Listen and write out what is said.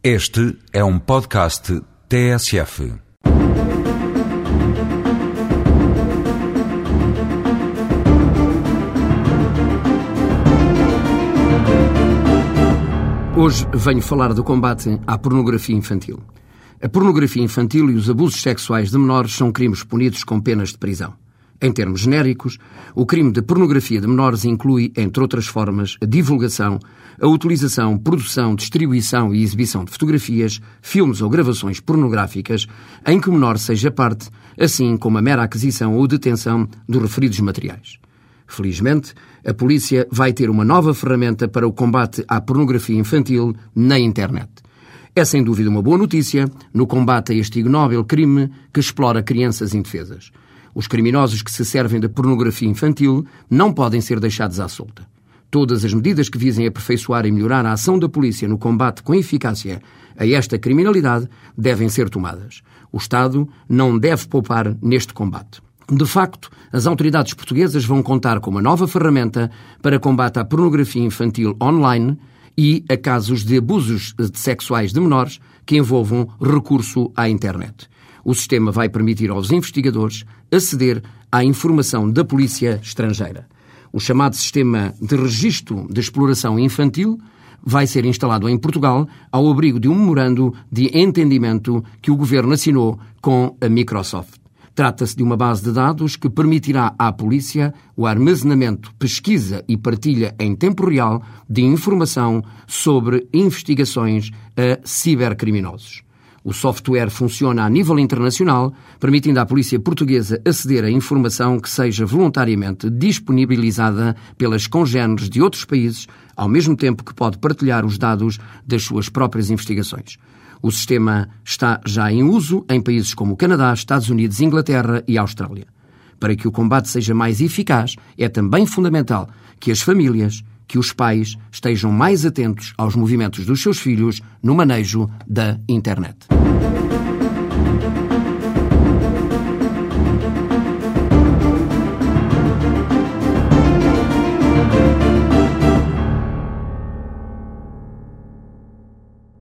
Este é um podcast TSF. Hoje venho falar do combate à pornografia infantil. A pornografia infantil e os abusos sexuais de menores são crimes punidos com penas de prisão. Em termos genéricos, o crime de pornografia de menores inclui, entre outras formas, a divulgação, a utilização, produção, distribuição e exibição de fotografias, filmes ou gravações pornográficas em que o menor seja parte, assim como a mera aquisição ou detenção dos referidos materiais. Felizmente, a polícia vai ter uma nova ferramenta para o combate à pornografia infantil na internet. É sem dúvida uma boa notícia no combate a este ignóbil crime que explora crianças indefesas. Os criminosos que se servem da pornografia infantil não podem ser deixados à solta. Todas as medidas que visem aperfeiçoar e melhorar a ação da polícia no combate com eficácia a esta criminalidade devem ser tomadas. O Estado não deve poupar neste combate. De facto, as autoridades portuguesas vão contar com uma nova ferramenta para combate à pornografia infantil online e a casos de abusos sexuais de menores que envolvam recurso à internet. O sistema vai permitir aos investigadores aceder à informação da polícia estrangeira. O chamado Sistema de Registro de Exploração Infantil vai ser instalado em Portugal ao abrigo de um memorando de entendimento que o governo assinou com a Microsoft. Trata-se de uma base de dados que permitirá à polícia o armazenamento, pesquisa e partilha em tempo real de informação sobre investigações a cibercriminosos. O software funciona a nível internacional, permitindo à polícia portuguesa aceder a informação que seja voluntariamente disponibilizada pelas congêneres de outros países, ao mesmo tempo que pode partilhar os dados das suas próprias investigações. O sistema está já em uso em países como o Canadá, Estados Unidos, Inglaterra e Austrália. Para que o combate seja mais eficaz, é também fundamental que as famílias, que os pais estejam mais atentos aos movimentos dos seus filhos no manejo da internet.